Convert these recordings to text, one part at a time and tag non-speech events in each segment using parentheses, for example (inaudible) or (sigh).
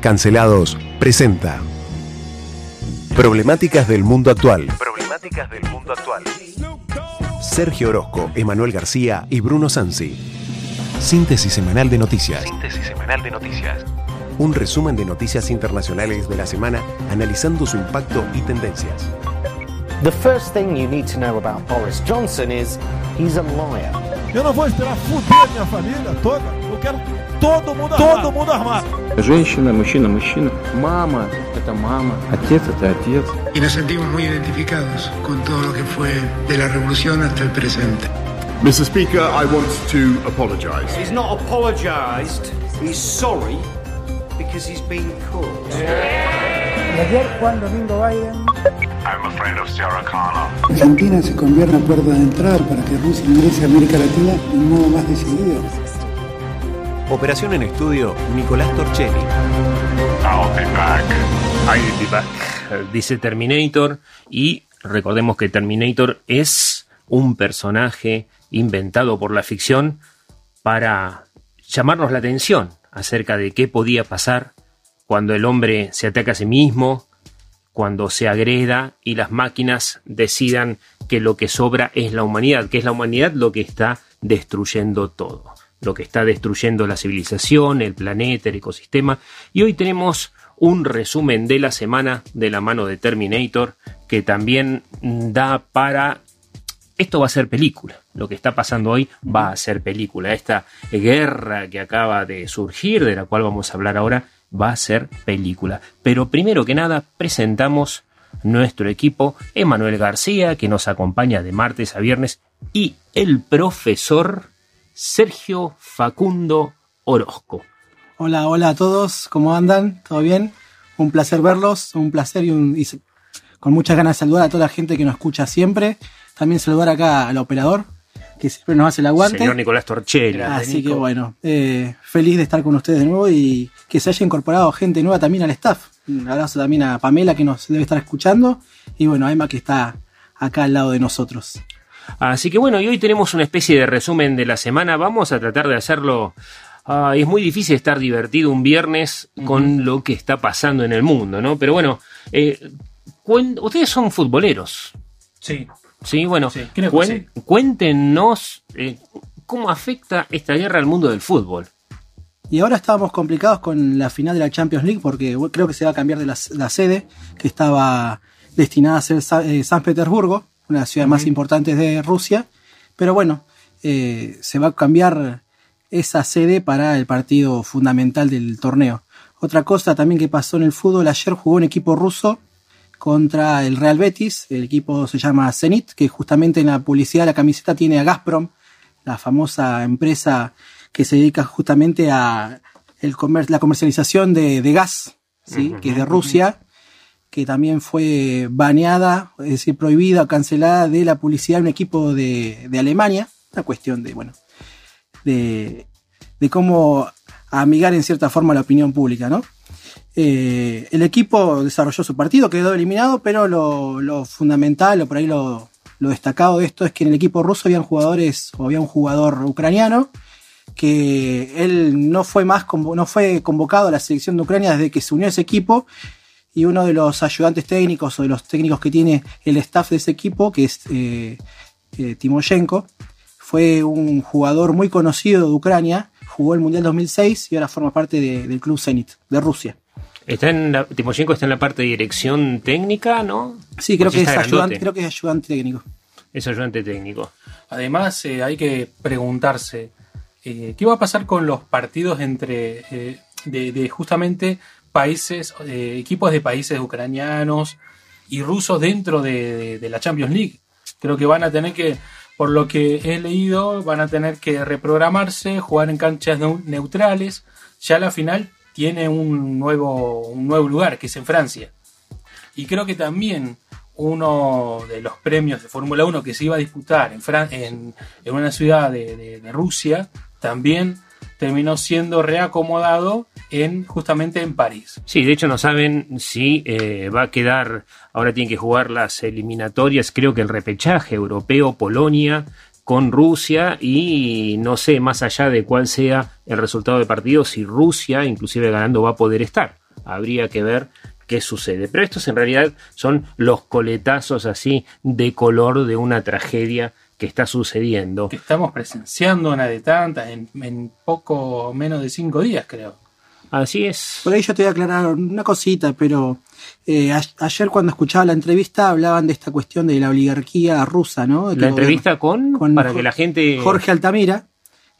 Cancelados presenta Problemáticas del mundo actual. Problemáticas del mundo actual. Sergio Orozco, Emanuel García y Bruno Sansi. Síntesis semanal de noticias. Síntesis semanal de noticias. Un resumen de noticias internacionales de la semana analizando su impacto y tendencias. The first thing you need to know about Boris Johnson is he's a liar. Eu não vou esperar fuder minha família toda. Eu quero todo mundo armado. Todo mundo armado. Женщина, мужчина, мужчина. Мама – это мама. Отец – это отец. y nos sentimos muy identificados con todo lo que fue de la revolución hasta el presente. Mr. Speaker, I want to apologise. He's not apologised. He's sorry because he's been caught. Ayer Juan Domingo Biden I'm a friend of Sarah Connor. Argentina se convierte en puerta de entrada para que Rusia ingrese a América Latina de un modo más decidido. Operación en estudio, Nicolás Torchelli. I'll be back. I'll be back, dice Terminator. Y recordemos que Terminator es un personaje inventado por la ficción para llamarnos la atención acerca de qué podía pasar cuando el hombre se ataca a sí mismo, cuando se agreda y las máquinas decidan que lo que sobra es la humanidad, que es la humanidad lo que está destruyendo todo, lo que está destruyendo la civilización, el planeta, el ecosistema. Y hoy tenemos un resumen de la semana de la mano de Terminator que también da para... Esto va a ser película. Lo que está pasando hoy va a ser película. Esta guerra que acaba de surgir, de la cual vamos a hablar ahora, va a ser película. Pero primero que nada, presentamos nuestro equipo, Emanuel García, que nos acompaña de martes a viernes, y el profesor Sergio Facundo Orozco. Hola, hola a todos, ¿cómo andan? ¿Todo bien? Un placer verlos, un placer y, un, con muchas ganas de saludar a toda la gente que nos escucha siempre. También saludar acá al operador, que siempre nos hace el aguante. Señor Nicolás Torchelli. Así que bueno, eh, feliz de estar con ustedes de nuevo y que se haya incorporado gente nueva también al staff. Un abrazo también a Pamela que nos debe estar escuchando y bueno, a Emma que está acá al lado de nosotros. Así que bueno, y hoy tenemos una especie de resumen de la semana. Vamos a tratar de hacerlo. ah, es muy difícil estar divertido un viernes con lo que está pasando en el mundo, ¿no? Pero bueno, eh, ustedes son futboleros. Sí. Sí, bueno, Sí, creo que cuen- cuéntenos eh, cómo afecta esta guerra al mundo del fútbol. Y ahora estábamos complicados con la final de la Champions League porque creo que se va a cambiar de la, la sede que estaba destinada a ser eh, San Petersburgo, una de las ciudades más importantes de Rusia. Pero bueno, eh, se va a cambiar esa sede para el partido fundamental del torneo. Otra cosa también que pasó en el fútbol, ayer jugó un equipo ruso contra el Real Betis, el equipo se llama Zenit, que justamente en la publicidad de la camiseta tiene a Gazprom, la famosa empresa que se dedica justamente a el comer- la comercialización de, de gas, ¿sí? que es de Rusia, que también fue baneada, es decir, prohibida o cancelada de la publicidad de un equipo de, de Alemania, una cuestión de, bueno, de, de cómo amigar en cierta forma la opinión pública, ¿no? Eh, el equipo desarrolló su partido, quedó eliminado, pero lo, fundamental, o por ahí lo, destacado de esto es que en el equipo ruso habían jugadores, o había un jugador ucraniano, que él no fue más no fue convocado a la selección de Ucrania desde que se unió a ese equipo y uno de los ayudantes técnicos o de los técnicos que tiene el staff de ese equipo, que es eh, eh, Timoshenko, fue un jugador muy conocido de Ucrania, jugó el Mundial 2006 y ahora forma parte de- del club Zenit de Rusia. Está en la, Timoshenko está en la parte de dirección técnica, ¿no? Sí, creo que, es ayudante, creo que es ayudante técnico. Es ayudante técnico. Además, eh, hay que preguntarse eh, qué va a pasar con los partidos entre eh, de, de justamente países, eh, equipos de países ucranianos y rusos dentro de, de- de la Champions League. Creo que van a tener que, por lo que he leído, van a tener que reprogramarse, jugar en canchas neu- neutrales. Ya la final tiene un nuevo, un nuevo lugar, que es en Francia. Y creo que también uno de los premios de Fórmula 1 que se iba a disputar en, en, en una ciudad de Rusia también terminó siendo reacomodado en justamente en París. Sí, de hecho no saben si eh, va a quedar, ahora tienen que jugar las eliminatorias, creo que el repechaje europeo, Polonia con Rusia y no sé más allá de cuál sea el resultado del partido, si Rusia, inclusive ganando, va a poder estar. habría que ver qué sucede. Pero estos en realidad son los coletazos así de color de una tragedia que está sucediendo. Estamos presenciando una de tantas en, en poco menos de cinco días, creo. Así es. Por ahí yo te voy a aclarar una cosita, pero eh, a- ayer cuando escuchaba la entrevista hablaban de esta cuestión de la oligarquía rusa, ¿no? La entrevista con, con para que la gente Jorge Altamira,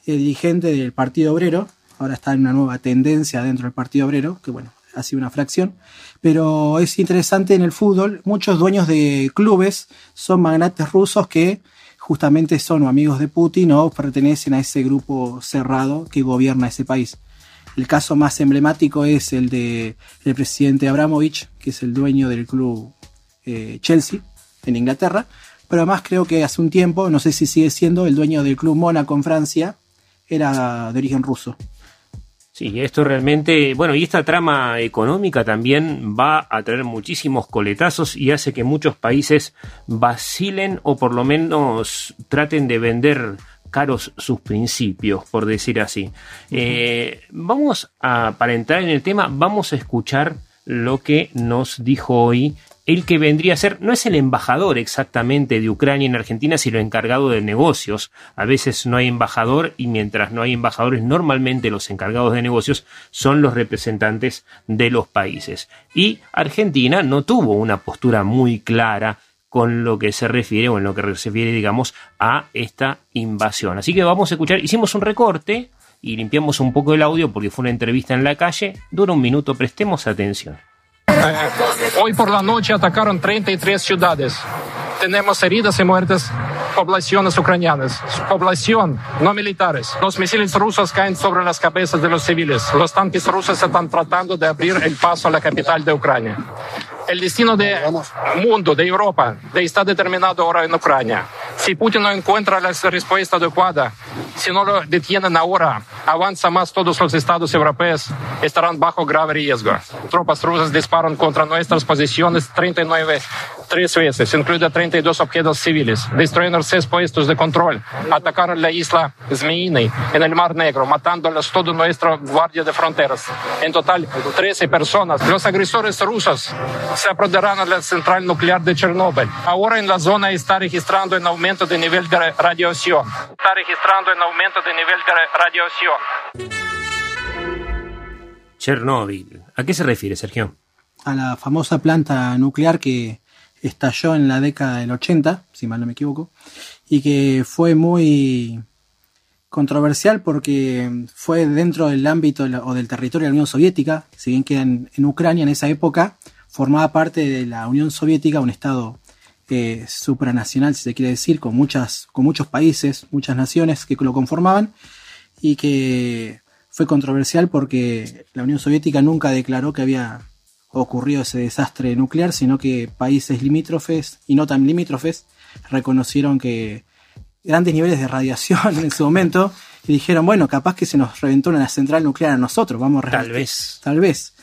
el dirigente del Partido Obrero, ahora está en una nueva tendencia dentro del Partido Obrero, que bueno, ha sido una fracción, pero es interesante en el fútbol, muchos dueños de clubes son magnates rusos que justamente son amigos de Putin o pertenecen a ese grupo cerrado que gobierna ese país. El caso más emblemático es el de el presidente Abramovich, que es el dueño del club eh, Chelsea en Inglaterra, pero además creo que hace un tiempo, no sé si sigue siendo, el dueño del club Mónaco en Francia era de origen ruso. Sí, esto realmente, bueno, y esta trama económica también va a traer muchísimos coletazos y hace que muchos países vacilen o por lo menos traten de vender caros sus principios, por decir así. Eh, vamos a, para entrar en el tema, vamos a escuchar lo que nos dijo hoy el que vendría a ser, no es el embajador exactamente de Ucrania en Argentina, sino el encargado de negocios. A veces no hay embajador y mientras no hay embajadores, normalmente los encargados de negocios son los representantes de los países. Y Argentina no tuvo una postura muy clara con lo que se refiere, o en lo que se refiere, digamos, a esta invasión. Así que vamos a escuchar, hicimos un recorte y limpiamos un poco el audio porque fue una entrevista en la calle, dura un minuto, prestemos atención. Hoy por la noche atacaron 33 ciudades. Tenemos heridas y muertes, poblaciones ucranianas, población, no militares. Los misiles rusos caen sobre las cabezas de los civiles. Los tanques rusos están tratando de abrir el paso a la capital de Ucrania. El destino del mundo, de Europa, de está determinado ahora en Ucrania. Si Putin no encuentra la respuesta adecuada, si no lo detienen ahora, avanza más todos los estados europeos, estarán bajo grave riesgo. Tropas rusas disparan contra nuestras posiciones 39 tres veces, incluido 32 objetos civiles, destruyeron seis puestos de control, atacaron la isla Zmeiny en el Mar Negro, matándolos toda nuestra guardia de fronteras. En total, 13 personas. Los agresores rusos se apoderaron de la central nuclear de Chernóbil. Ahora en la zona está registrando un aumento de nivel de radiación. Está registrando un aumento de nivel de radiación. Chernóbil. ¿A qué se refiere, Sergio? A la famosa planta nuclear que estalló en la década del 80, si mal no me equivoco, y que fue muy controversial porque fue dentro del ámbito o del territorio de la Unión Soviética, si bien queda en, en Ucrania en esa época, formaba parte de la Unión Soviética, un estado eh, supranacional, si se quiere decir, con, muchas, con muchos países, muchas naciones que lo conformaban, y que fue controversial porque la Unión Soviética nunca declaró que había ocurrido ese desastre nuclear, sino que países limítrofes y no tan limítrofes reconocieron que grandes niveles de radiación en su momento y dijeron, bueno, capaz que se nos reventó una central nuclear a nosotros, vamos a Tal rastrear". vez. Tal vez.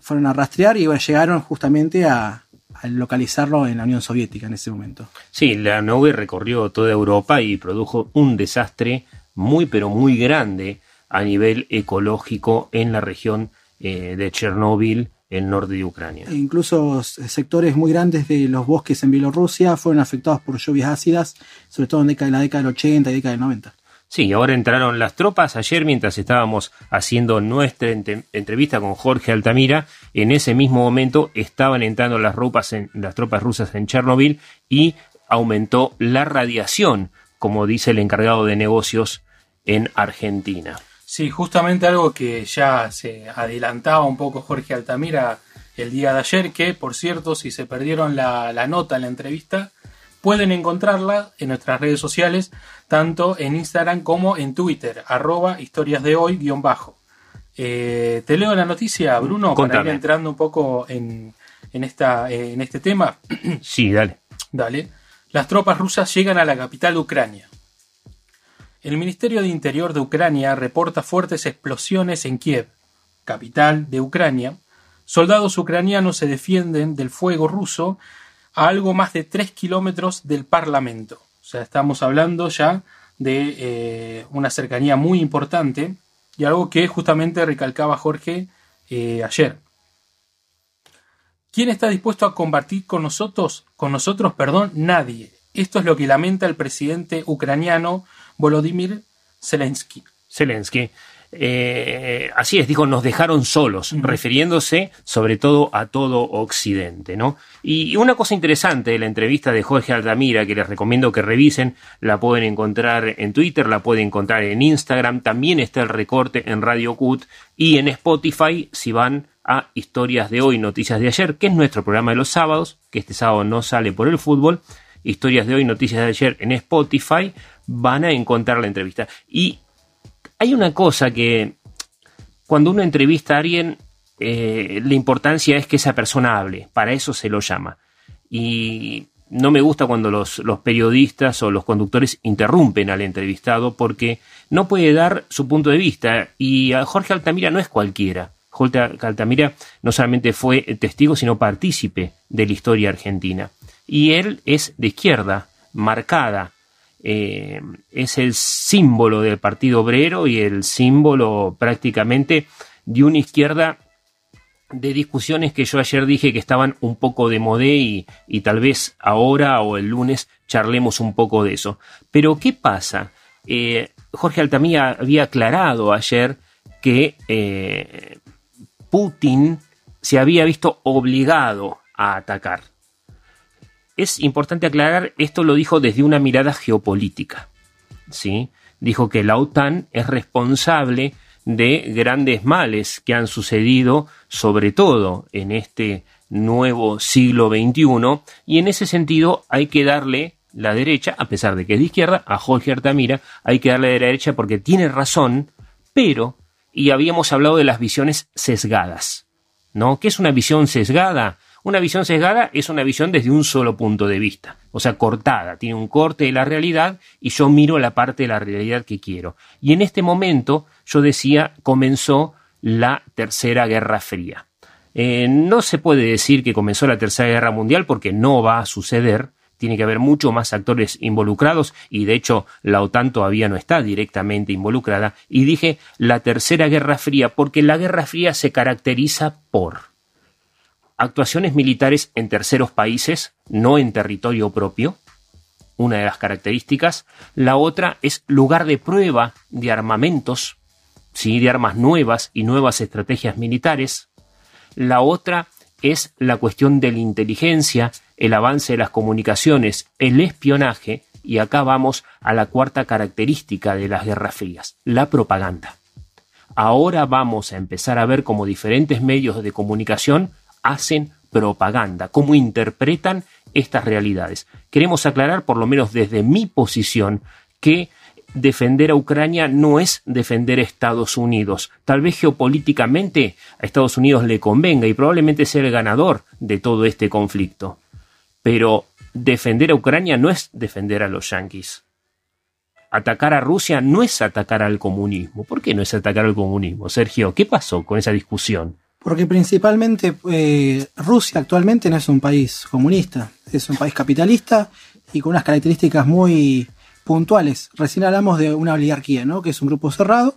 Fueron a rastrear y bueno, llegaron justamente a localizarlo en la Unión Soviética en ese momento. Sí, la nube recorrió toda Europa y produjo un desastre muy pero muy grande a nivel ecológico en la región eh, de Chernóbil, el norte de Ucrania. E incluso s- sectores muy grandes de los bosques en Bielorrusia fueron afectados por lluvias ácidas, sobre todo en la década del 80 y década del 90. Sí, ahora entraron las tropas. Ayer, mientras estábamos haciendo nuestra entrevista con Jorge Altamira, en ese mismo momento estaban entrando las, ropas en- las tropas rusas en Chernobyl y aumentó la radiación, como dice el encargado de negocios en Argentina. Sí, justamente algo que ya se adelantaba un poco Jorge Altamira el día de ayer, que por cierto, si se perdieron la, la nota en la entrevista, pueden encontrarla en nuestras redes sociales, tanto en Instagram como en Twitter, arroba historias de hoy guion bajo. Eh, te leo la noticia, Bruno, para ir entrando un poco en, en, esta, eh, en este tema. (clears throat) Sí, dale. Dale. Las tropas rusas llegan a la capital de Ucrania. El Ministerio de Interior de Ucrania reporta fuertes explosiones en Kiev, capital de Ucrania. Soldados ucranianos se defienden del fuego ruso a algo más de 3 kilómetros del Parlamento. O sea, estamos hablando ya de eh, una cercanía muy importante y algo que justamente recalcaba Jorge eh, ayer. ¿Quién está dispuesto a combatir con nosotros? Con nosotros, perdón, nadie. Esto es lo que lamenta el presidente ucraniano Volodymyr Zelensky. Zelensky. Eh, así es, dijo, nos dejaron solos, refiriéndose sobre todo a todo Occidente, ¿no? Y una cosa interesante de la entrevista de Jorge Altamira, que les recomiendo que revisen, la pueden encontrar en Twitter, la pueden encontrar en Instagram, también está el recorte en Radio Cut y en Spotify si van a Historias de hoy, Noticias de ayer, que es nuestro programa de los sábados, que este sábado no sale por el fútbol. Historias de hoy, Noticias de ayer en Spotify, van a encontrar la entrevista. Y hay una cosa que cuando uno entrevista a alguien, eh, la importancia es que esa persona hable, para eso se lo llama. Y no me gusta cuando los, periodistas o los conductores interrumpen al entrevistado porque no puede dar su punto de vista. Y a Jorge Altamira no es cualquiera. Jorge Altamira no solamente fue testigo, sino partícipe de la historia argentina. Y él es de izquierda, marcada, eh, es el símbolo del Partido Obrero y el símbolo prácticamente de una izquierda de discusiones que yo ayer dije que estaban un poco de modé y, tal vez ahora o el lunes charlemos un poco de eso. Pero ¿qué pasa? Eh, Jorge Altamira había aclarado ayer que eh, Putin se había visto obligado a atacar es importante aclarar, esto lo dijo desde una mirada geopolítica. ¿sí? Dijo que la OTAN es responsable de grandes males que han sucedido, sobre todo en este nuevo siglo XXI, y en ese sentido hay que darle la derecha, a pesar de que es de izquierda, a Jorge Artamira, hay que darle la derecha porque tiene razón, pero, y habíamos hablado de las visiones sesgadas, ¿no? ¿Qué es una visión sesgada? Una visión sesgada es una visión desde un solo punto de vista, o sea, cortada, tiene un corte de la realidad y yo miro la parte de la realidad que quiero. Y en este momento, yo decía, comenzó la Tercera Guerra Fría. Eh, no se puede decir que comenzó la Tercera Guerra Mundial porque no va a suceder, tiene que haber mucho más actores involucrados y de hecho la OTAN todavía no está directamente involucrada. Y dije la Tercera Guerra Fría porque la Guerra Fría se caracteriza por actuaciones militares en terceros países, no en territorio propio, una de las características. La otra es lugar de prueba de armamentos, ¿sí? de armas nuevas y nuevas estrategias militares. La otra es la cuestión de la inteligencia, el avance de las comunicaciones, el espionaje, y acá vamos a la cuarta característica de las guerras frías, la propaganda. Ahora vamos a empezar a ver cómo diferentes medios de comunicación hacen propaganda, cómo interpretan estas realidades. Queremos aclarar, por lo menos desde mi posición, que defender a Ucrania no es defender a Estados Unidos. Tal vez geopolíticamente a Estados Unidos le convenga y probablemente sea el ganador de todo este conflicto. Pero defender a Ucrania no es defender a los yanquis. Atacar a Rusia no es atacar al comunismo. ¿Por qué no es atacar al comunismo? Sergio, ¿qué pasó con esa discusión? Porque principalmente eh, Rusia actualmente no es un país comunista, es un país capitalista y con unas características muy puntuales. Recién hablamos de una oligarquía, ¿no? Que es un grupo cerrado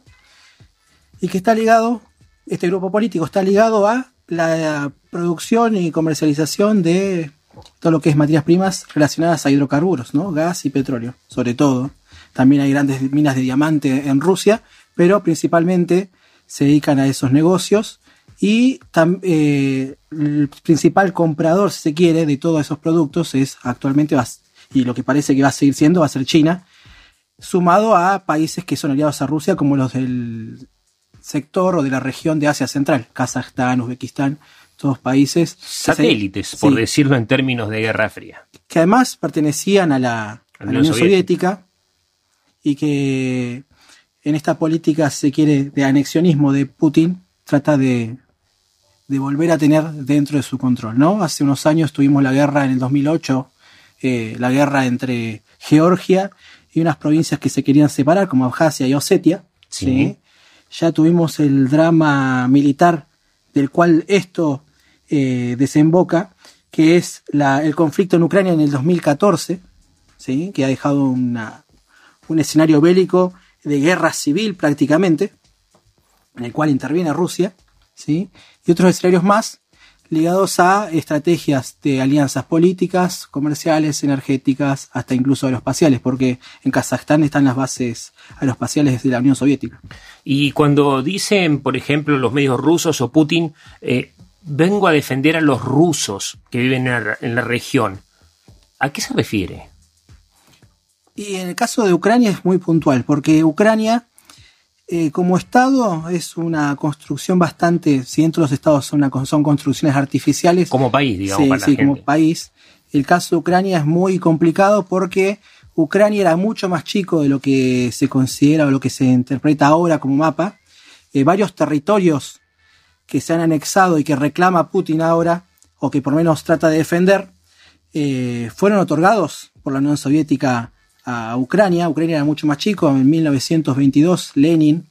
y que está ligado, este grupo político está ligado a la producción y comercialización de todo lo que es materias primas relacionadas a hidrocarburos, ¿no? Gas y petróleo, sobre todo. También hay grandes minas de diamante en Rusia, pero principalmente se dedican a esos negocios y eh, el principal comprador, si se quiere, de todos esos productos es actualmente, y lo que parece que va a seguir siendo, va a ser China, sumado a países que son aliados a Rusia, como los del sector o de la región de Asia Central, Kazajstán, Uzbekistán, todos países. Satélites, por decirlo en términos de Guerra Fría. Que además pertenecían a la, Unión Soviética y que en esta política, se quiere, de anexionismo de Putin, trata de de volver a tener dentro de su control, ¿no? Hace unos años tuvimos la guerra en el 2008, eh, la guerra entre Georgia y unas provincias que se querían separar, como Abjasia y Osetia. Sí. Ya tuvimos el drama militar del cual esto eh, desemboca, que es la, el conflicto en Ucrania en el 2014, ¿sí? que ha dejado una, un escenario bélico de guerra civil prácticamente, en el cual interviene Rusia, ¿sí? y otros escenarios más ligados a estrategias de alianzas políticas, comerciales, energéticas, hasta incluso aeroespaciales, porque en Kazajstán están las bases aeroespaciales de la Unión Soviética. Y cuando dicen, por ejemplo, los medios rusos o Putin, eh, vengo a defender a los rusos que viven en la, en la región, ¿a qué se refiere? Y en el caso de Ucrania es muy puntual, porque Ucrania eh, como Estado es una construcción bastante, si dentro de los estados son, una- son construcciones artificiales. Como país, digamos, Sí, para la sí, como gente. país. El caso de Ucrania es muy complicado porque Ucrania era mucho más chico de lo que se considera o lo que se interpreta ahora como mapa. Eh, varios territorios que se han anexado y que reclama Putin ahora, o que por lo menos trata de defender, eh, fueron otorgados por la Unión Soviética a Ucrania. Ucrania era mucho más chico. En 1922, Lenin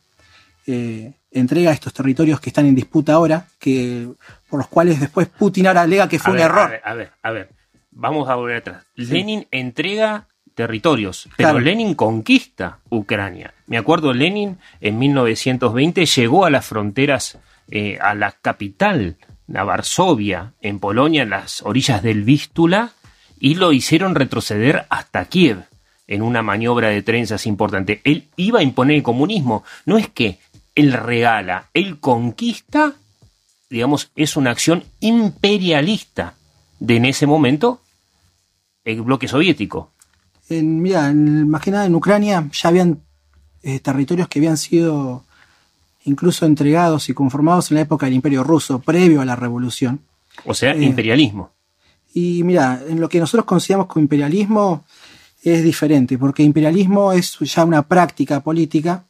eh, entrega estos territorios que están en disputa ahora, que por los cuales después Putin ahora alega que fue A un ver, error. A ver, a ver, a ver. Vamos a volver atrás. Lenin entrega territorios, pero Claro. Lenin conquista Ucrania. Me acuerdo, Lenin en 1920 llegó a las fronteras, eh, a la capital, a Varsovia, en Polonia, en las orillas del Vístula, y lo hicieron retroceder hasta Kiev en una maniobra de trenzas importante. Él iba a imponer el comunismo. No es que él regala, él conquista digamos, es una acción imperialista de en ese momento el bloque soviético. En, mira, en- más que nada en Ucrania ya habían eh, territorios que habían sido incluso entregados y conformados en la época del Imperio Ruso, previo a la revolución. O sea, Eh, imperialismo. Y mira, en lo que nosotros consideramos como imperialismo es diferente, porque imperialismo es ya una práctica política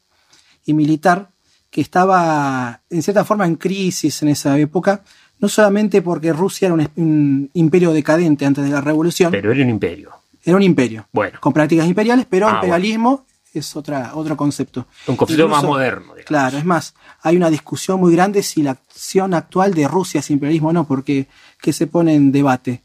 y militar que estaba en cierta forma en crisis en esa época, no solamente porque Rusia era un, un imperio decadente antes de la revolución, Pero era un imperio. era un imperio, Bueno, con prácticas imperiales, pero Ah, imperialismo es otra, otro concepto. un Incluso- más moderno. digamos. Claro, es más, hay una discusión muy grande si la acción actual de Rusia es imperialismo o no, porque ¿qué se pone en debate?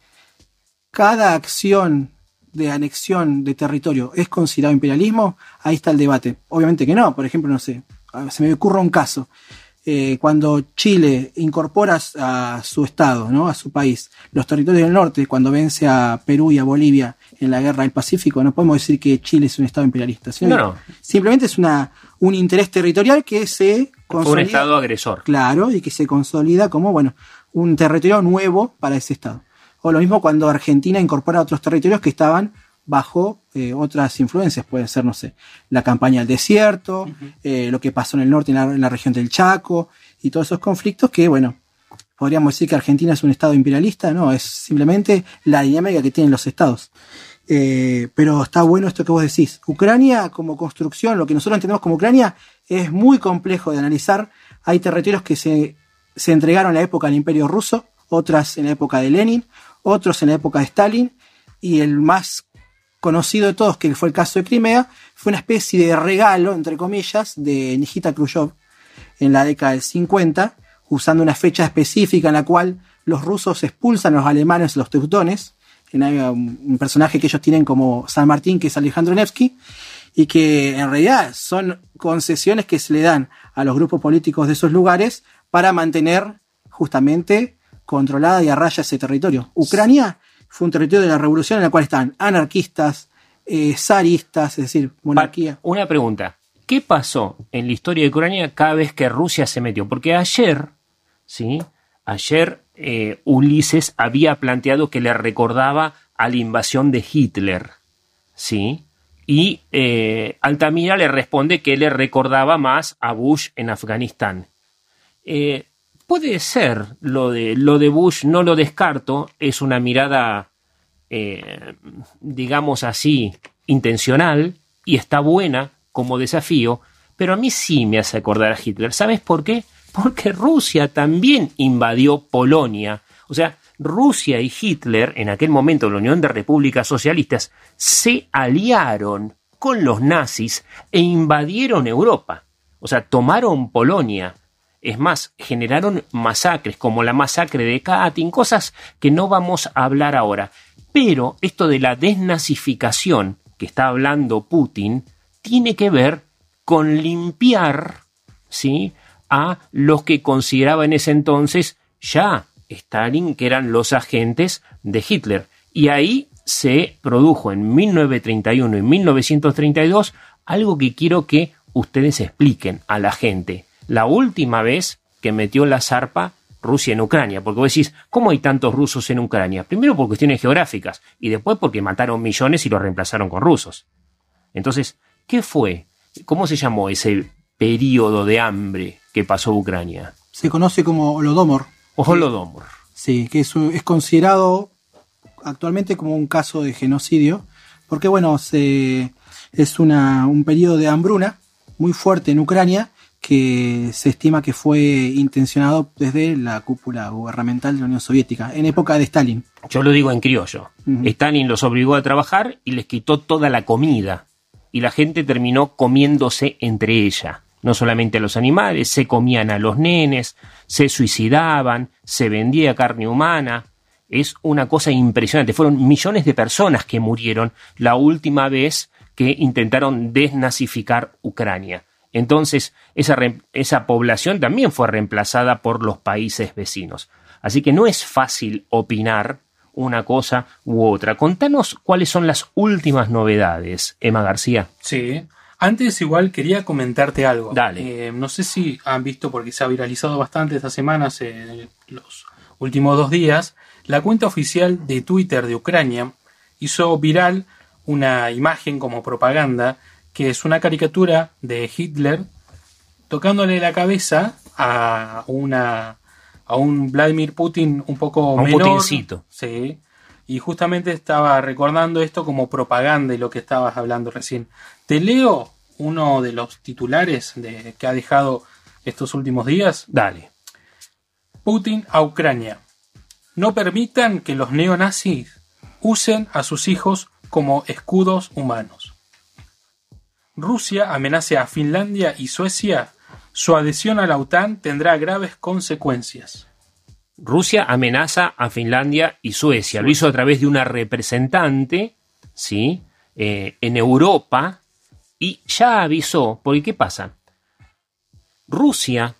Cada acción de anexión de territorio es considerado imperialismo, ahí está el debate. Obviamente que no, por ejemplo, no sé, se me ocurre un caso. Eh, cuando Chile incorpora a su estado, ¿no? a su país, los territorios del norte, cuando vence a Perú y a Bolivia en la guerra del Pacífico, no podemos decir que Chile es un estado imperialista. sino No, no. Simplemente es una, un interés territorial que se Fue un consolida. estado agresor. Claro, y que se consolida como, bueno, un territorio nuevo para ese estado. O lo mismo cuando Argentina incorpora otros territorios que estaban bajo eh, otras influencias, puede ser, no sé, la campaña del desierto, eh, lo que pasó en el norte, en la, en la región del Chaco, y todos esos conflictos que, bueno, podríamos decir que Argentina es un estado imperialista, no, es simplemente la dinámica que tienen los estados. Eh, pero está bueno esto que vos decís. Ucrania como construcción, lo que nosotros entendemos como Ucrania, es muy complejo de analizar. Hay territorios que se, se entregaron en la época del Imperio Ruso, otras en la época de Lenin, otros en la época de Stalin, y el más conocido de todos, que fue el caso de Crimea, fue una especie de regalo, entre comillas, de Nikita Khrushchev en la década del 50, usando una fecha específica en la cual los rusos expulsan a los alemanes, los teutones, un personaje que ellos tienen como San Martín, que es Alejandro Nevsky, y que en realidad son concesiones que se le dan a los grupos políticos de esos lugares para mantener justamente controlada y a raya ese territorio. Ucrania fue un territorio de la revolución en el cual están anarquistas, eh, zaristas, es decir, monarquía. Una pregunta. ¿Qué pasó en la historia de Ucrania cada vez que Rusia se metió? Porque ayer, ¿sí? Ayer eh, Ulises había planteado que le recordaba a la invasión de Hitler, ¿sí? Y eh, Altamira le responde que le recordaba más a Bush en Afganistán. Eh, puede ser lo de, lo de Bush, no lo descarto, es una mirada, eh, digamos así, intencional y está buena como desafío, pero a mí sí me hace acordar a Hitler. ¿Sabes por qué? Porque Rusia también invadió Polonia. O sea, Rusia y Hitler, en aquel momento la Unión de Repúblicas Socialistas, se aliaron con los nazis e invadieron Europa. O sea, tomaron Polonia. Es más, generaron masacres como la masacre de Katyn, cosas que no vamos a hablar ahora. Pero esto de la desnazificación que está hablando Putin tiene que ver con limpiar ¿sí? a los que consideraba en ese entonces ya Stalin, que eran los agentes de Hitler. Y ahí se produjo en 1931 y 1932 algo que quiero que ustedes expliquen a la gente. La última vez que metió la zarpa Rusia en Ucrania, porque vos decís, ¿cómo hay tantos rusos en Ucrania? Primero por cuestiones geográficas y después porque mataron millones y los reemplazaron con rusos. Entonces, ¿qué fue? ¿Cómo se llamó ese periodo de hambre que pasó Ucrania? Se conoce como Holodomor. Holodomor. Sí, que es, es considerado actualmente como un caso de genocidio, porque bueno, se, es una, un periodo de hambruna muy fuerte en Ucrania que se estima que fue intencionado desde la cúpula gubernamental de la Unión Soviética, en época de Stalin. Yo lo digo en criollo. Stalin los obligó a trabajar y les quitó toda la comida. Y la gente terminó comiéndose entre ella. No solamente a los animales, se comían a los nenes, se suicidaban, se vendía carne humana. Es una cosa impresionante. Fueron millones de personas que murieron la última vez que intentaron desnazificar Ucrania. Entonces, esa, esa, población también fue reemplazada por los países vecinos. Así que no es fácil opinar una cosa u otra. Contanos cuáles son las últimas novedades, Emma García. Sí. Antes igual quería comentarte algo. Dale. Eh, no sé si han visto, porque se ha viralizado bastante estas semanas, en los últimos dos días, la cuenta oficial de Twitter de Ucrania hizo viral una imagen como propaganda que es una caricatura de Hitler tocándole la cabeza a una a un Vladimir Putin un poco un menor. Putincito. Sí. Y justamente estaba recordando esto como propaganda y lo que estabas hablando recién. Te leo uno de los titulares de, que ha dejado estos últimos días. Dale. Putin a Ucrania. No permitan que los neonazis usen a sus hijos como escudos humanos. Rusia amenaza a Finlandia y Suecia, su adhesión a la OTAN tendrá graves consecuencias. Rusia amenaza a Finlandia y Suecia. Lo hizo a través de una representante, ¿sí? Eh, en Europa y ya avisó, porque ¿qué pasa? Rusia,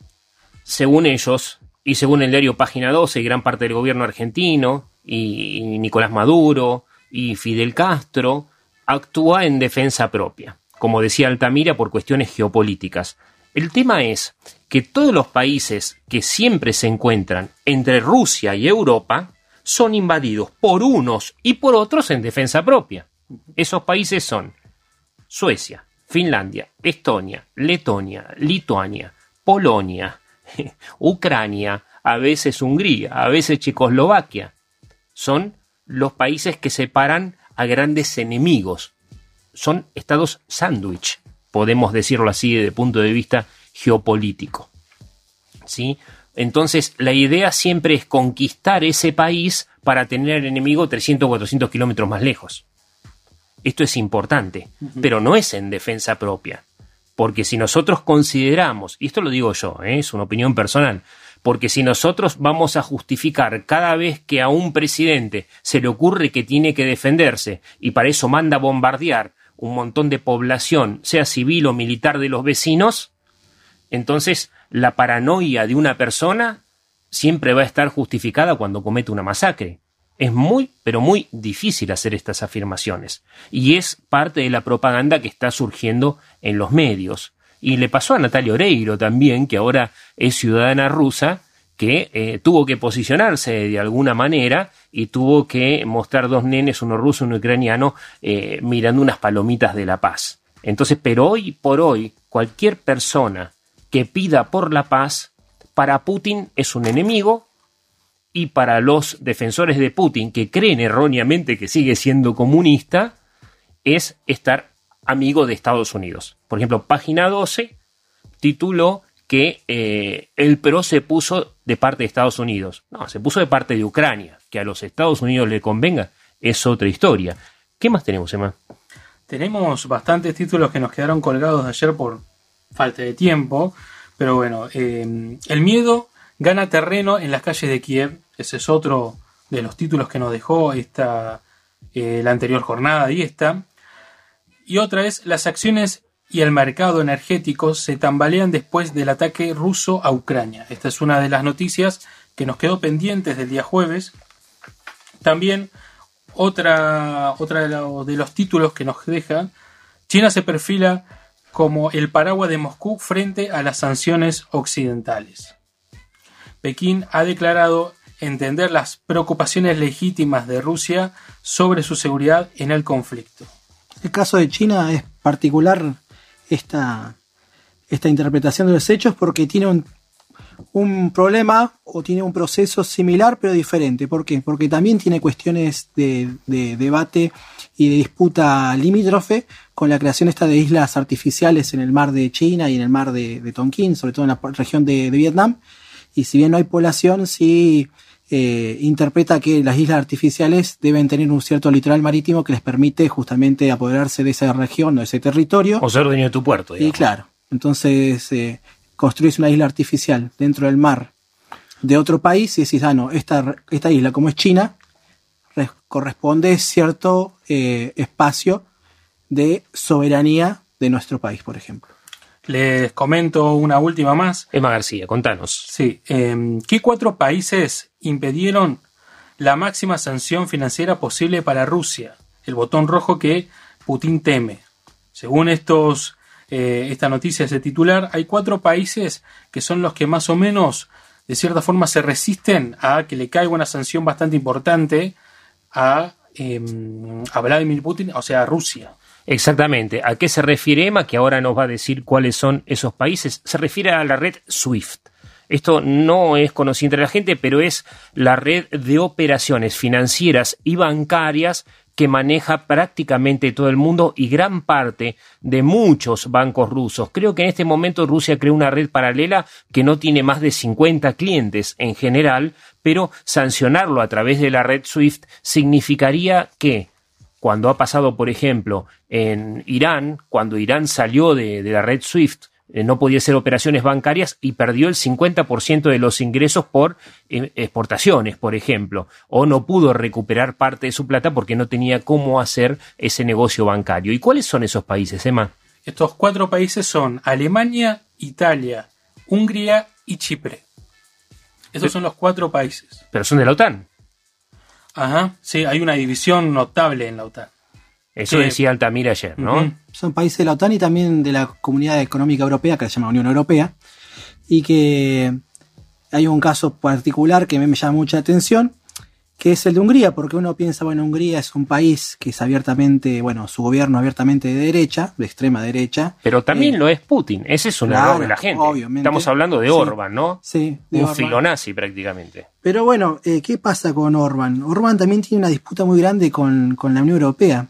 según ellos, y según el diario Página 12 y gran parte del gobierno argentino, y Nicolás Maduro, y Fidel Castro, actúa en defensa propia como decía Altamira, por cuestiones geopolíticas. El tema es que todos los países que siempre se encuentran entre Rusia y Europa son invadidos por unos y por otros en defensa propia. Esos países son Suecia, Finlandia, Estonia, Letonia, Lituania, Polonia, (laughs) Ucrania, a veces Hungría, a veces Checoslovaquia. Son los países que separan a grandes enemigos son estados sándwich, podemos decirlo así desde el punto de vista geopolítico. ¿Sí? Entonces, la idea siempre es conquistar ese país para tener al enemigo 300 o 400 kilómetros más lejos. Esto es importante, pero no es en defensa propia. Porque si nosotros consideramos, y esto lo digo yo, ¿eh? es una opinión personal, porque si nosotros vamos a justificar cada vez que a un presidente se le ocurre que tiene que defenderse y para eso manda bombardear un montón de población, sea civil o militar de los vecinos, entonces la paranoia de una persona siempre va a estar justificada cuando comete una masacre. Es muy, pero muy difícil hacer estas afirmaciones. Y es parte de la propaganda que está surgiendo en los medios. Y le pasó a Natalia Oreiro también, que ahora es ciudadana rusa, que eh, tuvo que posicionarse de alguna manera y tuvo que mostrar dos nenes, uno ruso y uno ucraniano, eh, mirando unas palomitas de la paz. Entonces, pero hoy por hoy, cualquier persona que pida por la paz, para Putin es un enemigo y para los defensores de Putin, que creen erróneamente que sigue siendo comunista, es estar amigo de Estados Unidos. Por ejemplo, página 12 tituló que eh, el PRO se puso de parte de Estados Unidos. No, se puso de parte de Ucrania. Que a los Estados Unidos le convenga es otra historia. ¿Qué más tenemos, Emma? Tenemos bastantes títulos que nos quedaron colgados de ayer por falta de tiempo. Pero bueno, eh, el miedo gana terreno en las calles de Kiev. Ese es otro de los títulos que nos dejó esta, eh, la anterior jornada y esta. Y otra es las acciones y el mercado energético se tambalean después del ataque ruso a Ucrania. Esta es una de las noticias que nos quedó pendientes del día jueves. También otra, otra de, lo- de los títulos que nos deja, China se perfila como el paraguas de Moscú frente a las sanciones occidentales. Pekín ha declarado entender las preocupaciones legítimas de Rusia sobre su seguridad en el conflicto. El caso de China es particular esta, esta interpretación de los hechos porque tiene un, un problema o tiene un proceso similar pero diferente. ¿Por qué? Porque también tiene cuestiones de, de debate y de disputa limítrofe con la creación esta de islas artificiales en el mar de China y en el mar de, de Tonkin, sobre todo en la región de, de Vietnam. Y si bien no hay población, sí eh, interpreta que las islas artificiales deben tener un cierto litoral marítimo que les permite justamente apoderarse de esa región o de ese territorio. O ser dueño de tu puerto. Y claro, entonces eh, construís una isla artificial dentro del mar de otro país y decís, ah, no, esta, esta isla como es China, res- corresponde cierto eh, espacio de soberanía de nuestro país, por ejemplo. Les comento una última más. Emma García, contanos. Sí, eh, ¿qué cuatro países impidieron la máxima sanción financiera posible para Rusia? El botón rojo que Putin teme. Según estos, eh, esta noticia, ese titular, hay cuatro países que son los que más o menos, de cierta forma, se resisten a que le caiga una sanción bastante importante a, eh, a Vladimir Putin, o sea, a Rusia. Exactamente. ¿A qué se refiere Emma? Que ahora nos va a decir cuáles son esos países. Se refiere a la red SWIFT. Esto no es conocido entre la gente, pero es la red de operaciones financieras y bancarias que maneja prácticamente todo el mundo y gran parte de muchos bancos rusos. Creo que en este momento Rusia creó una red paralela que no tiene más de 50 clientes en general, pero sancionarlo a través de la red SWIFT significaría que cuando ha pasado, por ejemplo, en Irán, cuando Irán salió de, de la red SWIFT, eh, no podía hacer operaciones bancarias y perdió el 50% de los ingresos por eh, exportaciones, por ejemplo, o no pudo recuperar parte de su plata porque no tenía cómo hacer ese negocio bancario. ¿Y cuáles son esos países, Emma? Estos cuatro países son Alemania, Italia, Hungría y Chipre. Estos son los cuatro países. Pero son de la OTAN. Ajá, sí, hay una división notable en la OTAN. Eso Sí. decía Altamira ayer, ¿no? Ujú. Son países de la OTAN y también de la Comunidad Económica Europea, que se llama Unión Europea, y que hay un caso particular que a mí me llama mucha atención, que es el de Hungría, porque uno piensa, bueno, Hungría es un país que es abiertamente, bueno, su gobierno abiertamente de derecha, de extrema derecha. Pero también lo es Putin. Ese es un Eh, Claro, error de la gente. obviamente. Estamos hablando de Sí. Orban, ¿no? Sí, de un Orbán. filonazi prácticamente. Pero bueno, eh, ¿qué pasa con Orban? Orban también tiene una disputa muy grande con, con la Unión Europea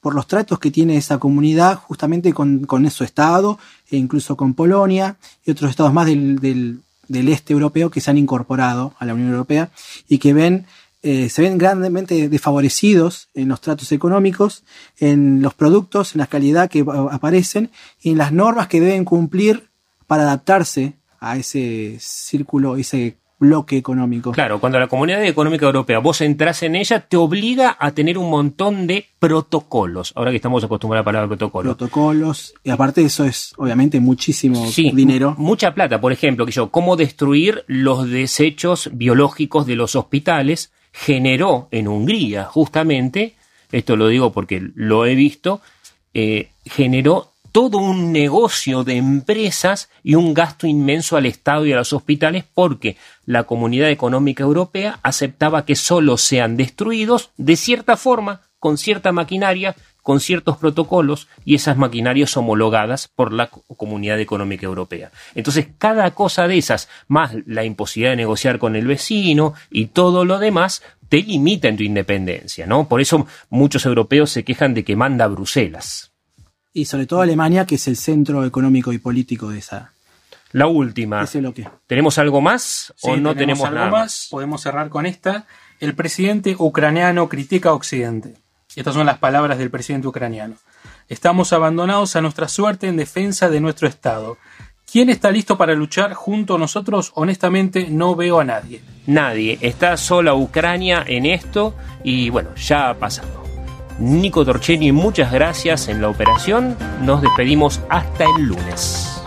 por los tratos que tiene esa comunidad justamente con, con su estado e incluso con Polonia y otros estados más del, del, del este europeo que se han incorporado a la Unión Europea y que ven eh, se ven grandemente desfavorecidos en los tratos económicos, en los productos, en la calidad que aparecen y en las normas que deben cumplir para adaptarse a ese círculo, ese bloque económico. Claro, cuando la Comunidad Económica Europea vos entras en ella, te obliga a tener un montón de protocolos. Ahora que estamos acostumbrados a la palabra protocolo. protocolos y aparte de eso es obviamente muchísimo Sí, dinero. Mucha plata, por ejemplo, que yo, cómo destruir los desechos biológicos de los hospitales generó en Hungría, justamente, esto lo digo porque lo he visto, eh, generó todo un negocio de empresas y un gasto inmenso al Estado y a los hospitales porque la Comunidad Económica Europea aceptaba que solo sean destruidos de cierta forma, con cierta maquinaria, con ciertos protocolos y esas maquinarias homologadas por la Co- Comunidad Económica Europea. Entonces, cada cosa de esas, más la imposibilidad de negociar con el vecino y todo lo demás, te limita en tu independencia, ¿no? Por eso muchos europeos se quejan de que manda Bruselas. Y sobre todo Alemania, que es el centro económico y político de esa La última. ¿Tenemos algo más Sí, o no tenemos, algo nada más. Podemos cerrar con esta. El presidente ucraniano critica a Occidente. Estas son las palabras del presidente ucraniano. Estamos abandonados a nuestra suerte en defensa de nuestro Estado. ¿Quién está listo para luchar junto a nosotros? Honestamente, no veo a nadie. Nadie. Está sola Ucrania en esto y bueno, ya ha pasado. Nico Torcheni, muchas gracias en la operación. Nos despedimos hasta el lunes.